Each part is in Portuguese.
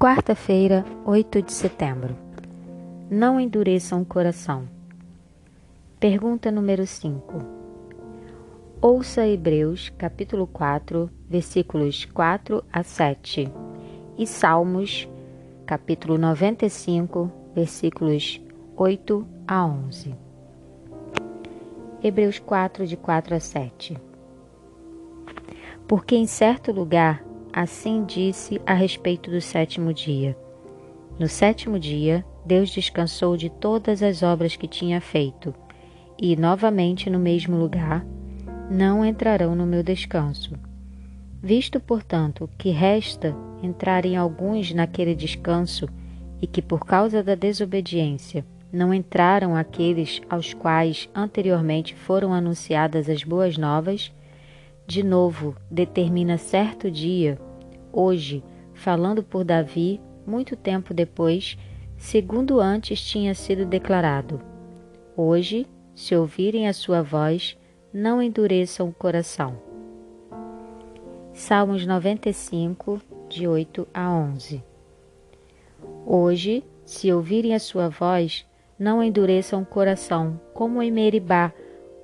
Quarta-feira, 8 de setembro. Não endureçam o coração. Pergunta número 5. Ouça Hebreus, capítulo 4, versículos 4 a 7 e Salmos, capítulo 95, versículos 8 a 11. Hebreus 4, de 4 a 7. Porque em certo lugar assim disse a respeito do sétimo dia. No sétimo dia, Deus descansou de todas as obras que tinha feito, e, novamente no mesmo lugar, não entrarão no meu descanso. Visto, portanto, que resta entrarem alguns naquele descanso, e que por causa da desobediência não entraram aqueles aos quais anteriormente foram anunciadas as boas novas, de novo determina certo dia, hoje, falando por Davi, muito tempo depois, segundo antes tinha sido declarado: Hoje, se ouvirem a sua voz, não endureçam o coração. Salmos 95, de 8 a 11. Hoje, se ouvirem a sua voz, não endureçam o coração, como em Meribá,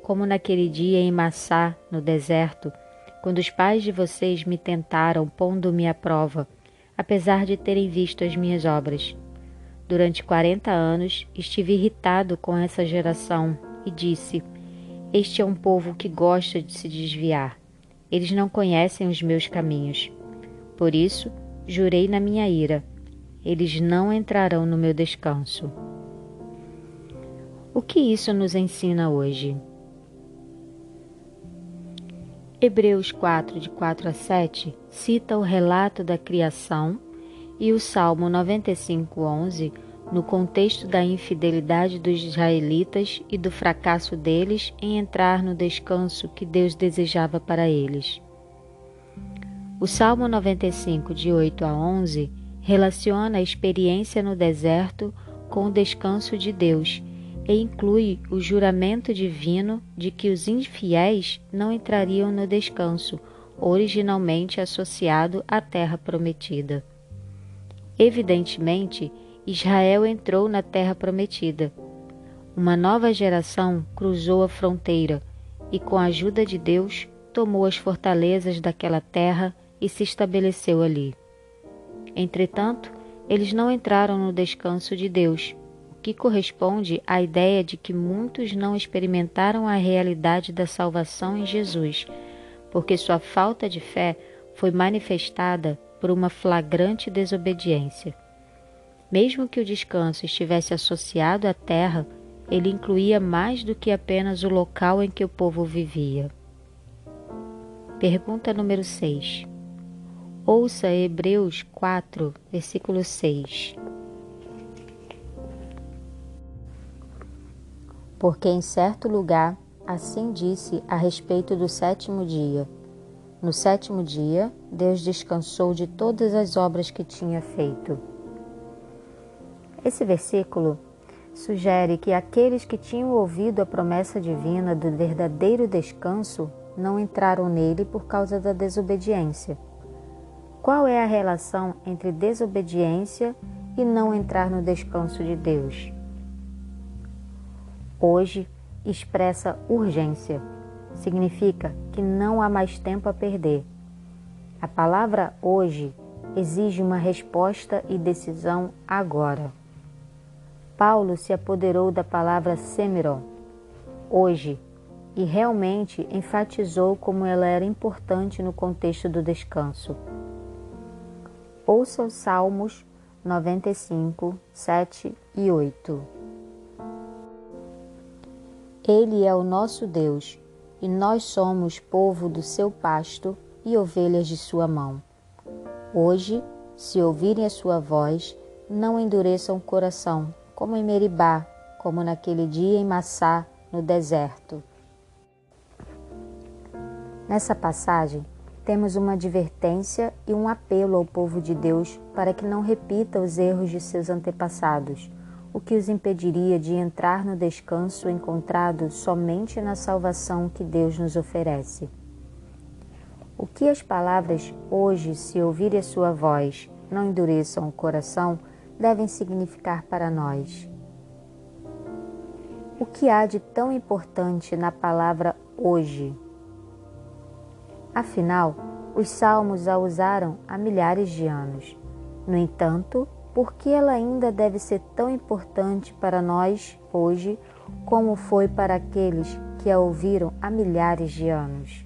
como naquele dia em Massá, no deserto, quando os pais de vocês me tentaram pondo-me à prova, apesar de terem visto as minhas obras. Durante quarenta anos estive irritado com essa geração e disse: Este é um povo que gosta de se desviar. Eles não conhecem os meus caminhos. Por isso, jurei na minha ira: eles não entrarão no meu descanso. O que isso nos ensina hoje? Hebreus 4, de 4 a 7, cita o relato da criação e o Salmo 95, 11, no contexto da infidelidade dos israelitas e do fracasso deles em entrar no descanso que Deus desejava para eles. O Salmo 95, de 8 a 11, relaciona a experiência no deserto com o descanso de Deus e inclui o juramento divino de que os infiéis não entrariam no descanso, originalmente associado à terra prometida. Evidentemente, Israel entrou na terra prometida. Uma nova geração cruzou a fronteira e, com a ajuda de Deus, tomou as fortalezas daquela terra e se estabeleceu ali. Entretanto, eles não entraram no descanso de Deus, que corresponde à ideia de que muitos não experimentaram a realidade da salvação em Jesus, porque sua falta de fé foi manifestada por uma flagrante desobediência. Mesmo que o descanso estivesse associado à terra, ele incluía mais do que apenas o local em que o povo vivia. Pergunta número 6. Ouça Hebreus 4, versículo 6. Porque em certo lugar assim disse a respeito do sétimo dia. No sétimo dia, Deus descansou de todas as obras que tinha feito. Esse versículo sugere que aqueles que tinham ouvido a promessa divina do verdadeiro descanso não entraram nele por causa da desobediência. Qual é a relação entre desobediência e não entrar no descanso de Deus? Hoje expressa urgência. Significa que não há mais tempo a perder. A palavra hoje exige uma resposta e decisão agora. Paulo se apoderou da palavra semeron, hoje, e realmente enfatizou como ela era importante no contexto do descanso. Ouça os Salmos 95, 7 e 8. Ele é o nosso Deus, e nós somos povo do seu pasto e ovelhas de sua mão. Hoje, se ouvirem a sua voz, não endureçam o coração, como em Meribá, como naquele dia em Massá, no deserto. Nessa passagem, temos uma advertência e um apelo ao povo de Deus para que não repita os erros de seus antepassados o que os impediria de entrar no descanso encontrado somente na salvação que Deus nos oferece. O que as palavras hoje, se ouvir a sua voz, não endureçam o coração devem significar para nós? O que há de tão importante na palavra hoje? Afinal, os salmos a usaram há milhares de anos. No entanto, por que ela ainda deve ser tão importante para nós hoje como foi para aqueles que a ouviram há milhares de anos?